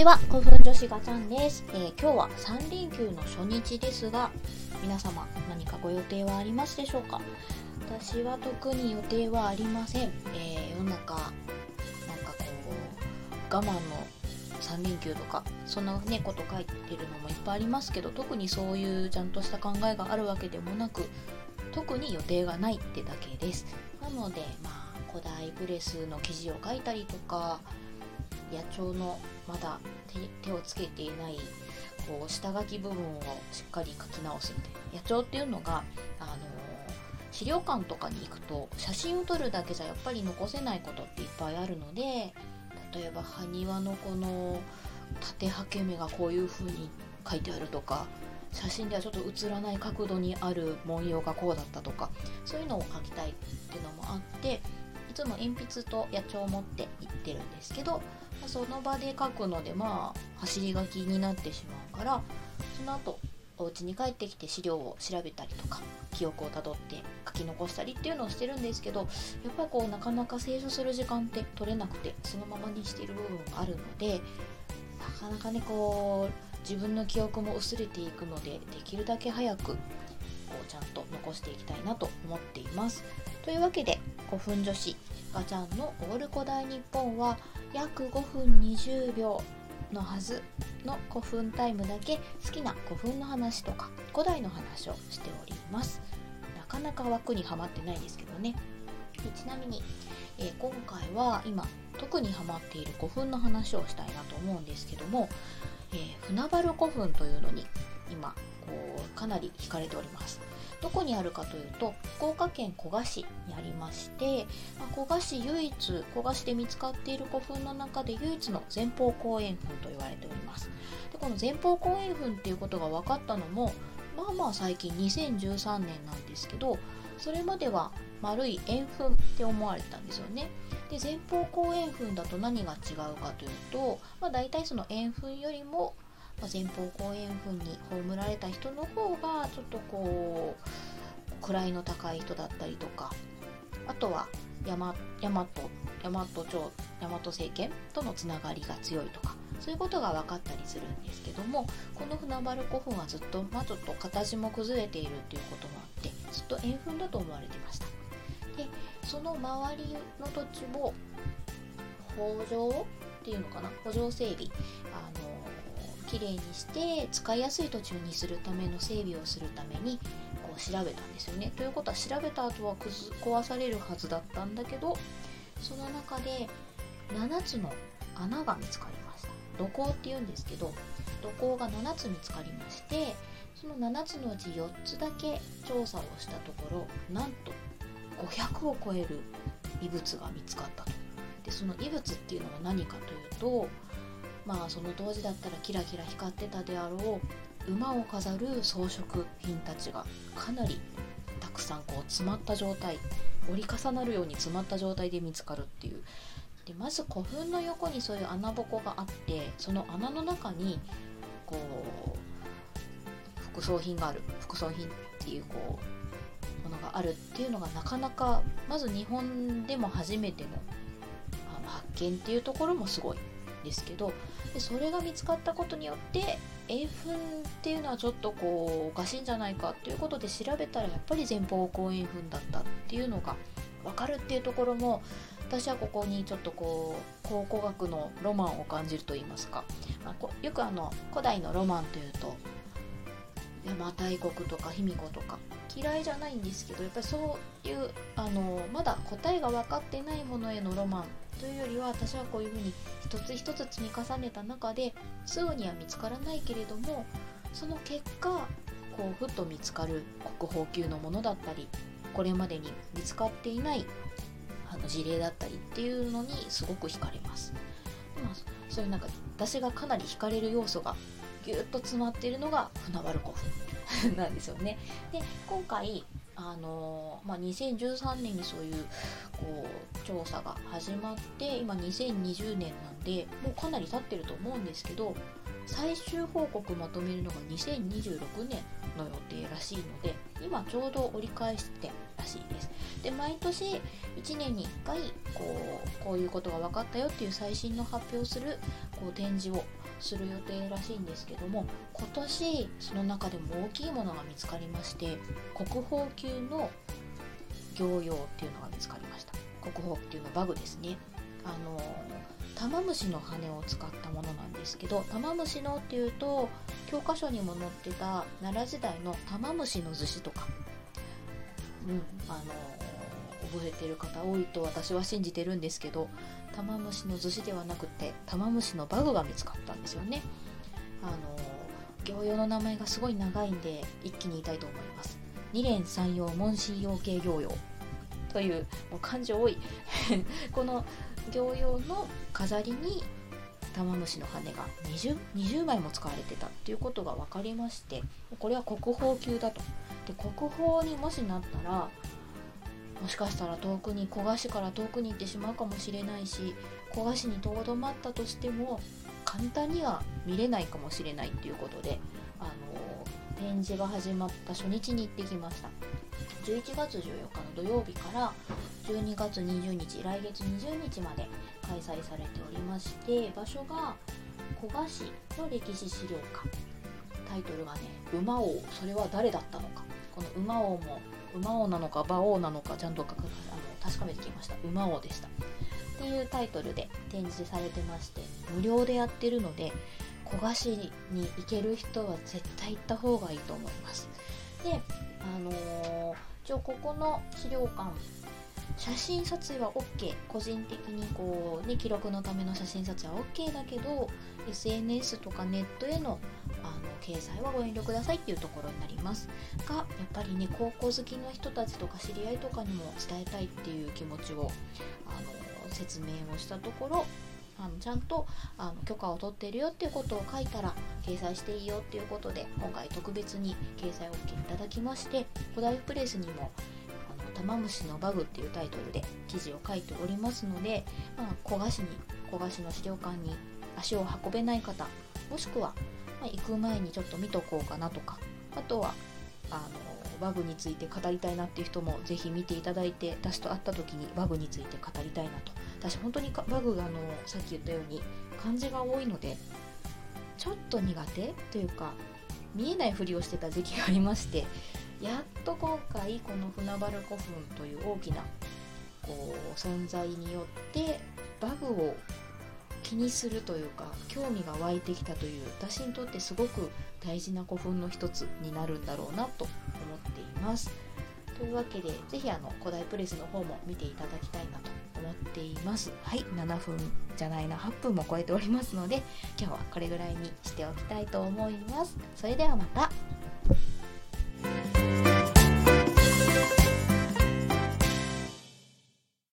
ちは、古墳女子ガチャンです、えー今日は3連休の初日ですが、皆様何かご予定はありますでしょうか？私は特に予定はありません。えー世の中、なんかこう、我慢の3連休とか、そんなね、こと書いてるのもいっぱいありますけど、特にそういうちゃんとした考えがあるわけでもなく、特に予定がないってだけです。なので、まあ、古代ブレスの記事を書いたりとか、野鳥のまだ手をつけていないこう下書き部分をしっかり書き直すみたいな。野鳥っていうのが、あのー資料館とかに行くと写真を撮るだけじゃやっぱり残せないことっていっぱいあるので例えば埴輪のこの縦はけ目がこういう風に書いてあるとか写真ではちょっと映らない角度にある文様がこうだったとかそういうのを書きたいっていうのもあっていつも鉛筆と野鳥を持って行ってるんですけどその場で書くのでまあ走り書きになってしまうからその後お家に帰ってきて資料を調べたりとか記憶をたどって書き残したりっていうのをしてるんですけどやっぱりこうなかなか清書する時間って取れなくてそのままにしている部分があるのでなかなかねこう自分の記憶も薄れていくのでできるだけ早くこうちゃんと残していきたいなと思っています。というわけで5分女子ガチャンのオール古代日本は約5分20秒のはずの古墳タイムだけ好きな古墳の話とか古代の話をしておりますなかなか枠にはまってないですけどねちなみに、えー今回は今特にハマっている古墳の話をしたいなと思うんですけども、えー船原古墳というのに今こうかなり惹かれております。どこにあるかというと福岡県古賀市にありまして、まあ古賀市唯一古賀市で見つかっている古墳の中で唯一の前方後円墳と言われております。でこの前方後円墳っていうことが分かったのもまあまあ最近2013年なんですけどそれまでは丸い円墳って思われてたんですよね。で前方後円墳だと何が違うかというと、まあ、大体その円墳よりも前方後円墳に葬られた人の方がちょっとこう位の高い人だったりとかあとは大和大和朝大和政権とのつながりが強いとかそういうことが分かったりするんですけどもこの船原古墳はずっと、まあ、ちょっと形も崩れているっていうこともあってずっと円墳だと思われてました。でその周りの土地を北条っていうのかな？補助整備あの綺麗にして使いやすい土地にするための整備をするためにこう調べたんですよね。ということは調べた後はくず壊されるはずだったんだけどその中で7つの穴が見つかりました。土工っていうんですけど土工が7つ見つかりましてその7つのうち4つだけ調査をしたところなんと500を超える異物が見つかったと。でその異物っていうのは何かというとまあその当時だったらキラキラ光ってたであろう馬を飾る装飾品たちがかなりたくさんこう詰まった状態折り重なるように詰まった状態で見つかるっていう。でまず古墳の横にそういう穴ぼこがあってその穴の中にこう副葬品がある副葬品っていうこうものがあるっていうのがなかなかまず日本でも初めてのあの発見っていうところもすごいですけどでそれが見つかったことによって円墳っていうのはちょっとこうおかしいんじゃないかっていうことで調べたらやっぱり前方後円墳だったっていうのが分かるっていうところも私はここにちょっとこう考古学のロマンを感じると言いますか、まあこよくあの古代のロマンというと邪馬台国とか卑弥呼とか嫌いじゃないんですけどやっぱりそういうあのまだ答えが分かってないものへのロマンというよりは私はこういうふうに一つ一つ積み重ねた中ですぐには見つからないけれどもその結果こうふっと見つかる国宝級のものだったりこれまでに見つかっていないあの事例だったりっていうのにすごく惹かれます。まあ、そういうなんか私がかなり惹かれる要素がぎゅっと詰まっているのが船原古墳 なんですよね。で今回あのまあ、2013年にそういうこう調査が始まって今2020年なんでもうかなり経ってると思うんですけど最終報告まとめるのが2026年の予定らしいので今ちょうど折り返してらしいですで毎年1年に1回こうこういうことが分かったよっていう最新の発表するこう展示をする予定らしいんですけども今年その中でも大きいものが見つかりまして国宝級の行用っていうのが見つかりました。国宝っていうのはバグですね。あの玉虫の羽を使ったものなんですけど玉虫のっていうと教科書にも載ってた奈良時代の玉虫の寿司とか、うん、あの覚えてる方多いと私は信じてるんですけど玉虫の寿司ではなくて玉虫のバグが見つかったんですよね。あの行用の名前がすごい長いんで一気に言いたいと思います。二連三葉問診養系行用というもう漢字多い。この行用の飾りに玉虫の羽が 20, 20枚も使われてたっていうことが分かりましてこれは国宝級だと。で国宝にもしなったらもしかしたら遠くに古賀市から遠くに行ってしまうかもしれないし古賀市にとどまったとしても簡単には見れないかもしれないっていうことであの展示が始まった初日に行ってきました。11月14日の土曜日から12月20日来月20日まで開催されておりまして場所が古賀市の歴史資料館。タイトルがね「馬王。それは誰だったのか」この馬王も馬王なのか馬王なのかちゃんとあの確かめてきました。馬王でした。っていうタイトルで展示されてまして無料でやってるので古賀市に行ける人は絶対行った方がいいと思います。であのー、一応ここの資料館写真撮影は OK 個人的にこう、ね、記録のための写真撮影は OK だけど SNS とかネットへの掲載はご遠慮くださいっていうところになりますがやっぱりね高校好きの人たちとか知り合いとかにも伝えたいっていう気持ちをあの説明をしたところあのちゃんとあの許可を取ってるよっていうことを書いたら掲載していいよっていうことで今回特別に掲載 OK いただきまして古代プレスにも玉虫のバグっていうタイトルで記事を書いておりますので、まあ、古賀市に古賀市の資料館に足を運べない方もしくは、まあ、行く前にちょっと見とこうかなとか。あとはあのバグについて語りたいなっていう人もぜひ見ていただいて私と会った時にバグについて語りたいなと。私本当にバグがあのさっき言ったように漢字が多いのでちょっと苦手？というか見えないふりをしてた時期がありましてやっと今回この船原古墳という大きなこう存在によってバグを気にするというか興味が湧いてきたという私にとってすごく大事な古墳の一つになるんだろうなと思っています。というわけで是非あの古代プレスの方も見ていただきたいなと思っています。はい7分じゃないな8分も超えておりますので今日はこれぐらいにしておきたいと思います。それではまた。